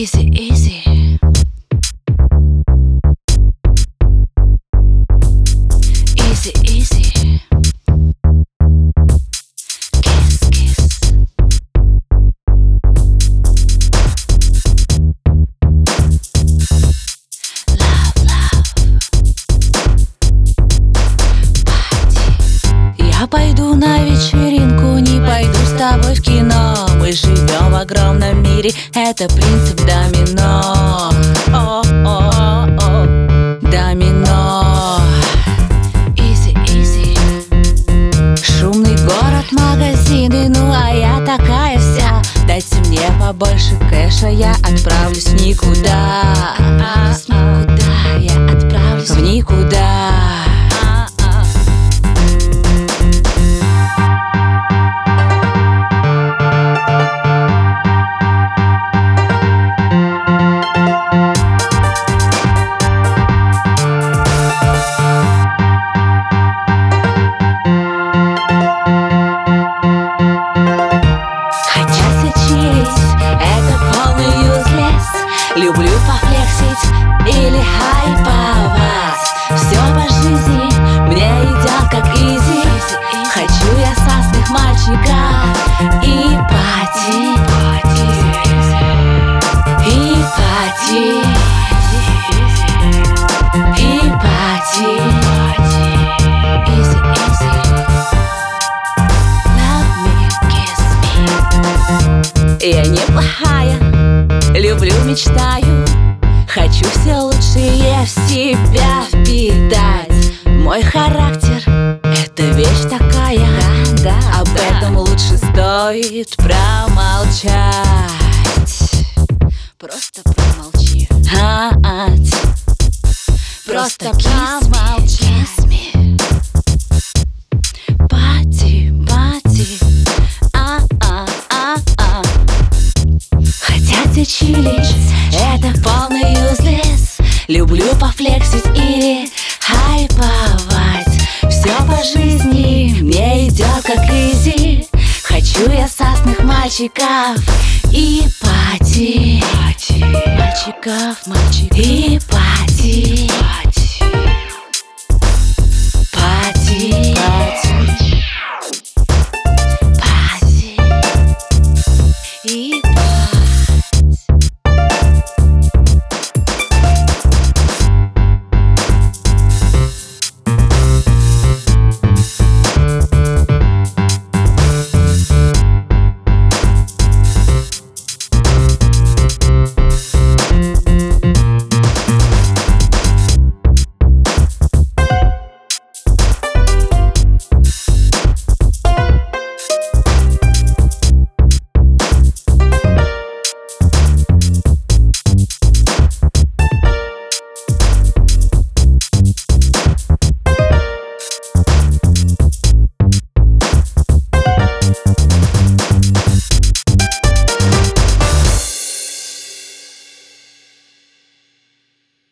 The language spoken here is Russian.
Easy, easy. Easy, easy. Love, love. Я пойду на вечеринку, не пойду с тобой в кино. Мы живем в огромном мире. Это принцип домино. О, о, о, Домино. Изи, изи. Шумный город, магазины Ну а я такая вся. Дайте мне побольше кэша Я отправлюсь никуда Люблю пофлексить или хайповать. Все по жизни мне идет как изи. Хочу я сасных мальчиков и пати. И пати. И пати. Easy, easy Love Я неплохая, люблю, мечтаю. Хочу все лучшее в себя впитать. Мой характер — это вещь такая. Да, да, Об этом лучше стоит промолчать. Просто промолчи Ать. Просто промолчи Люблю пофлексить или хайповать. Все по жизни мне идет как изи. Хочу я сасных мальчиков и пати. Мальчиков, мальчиков. И пати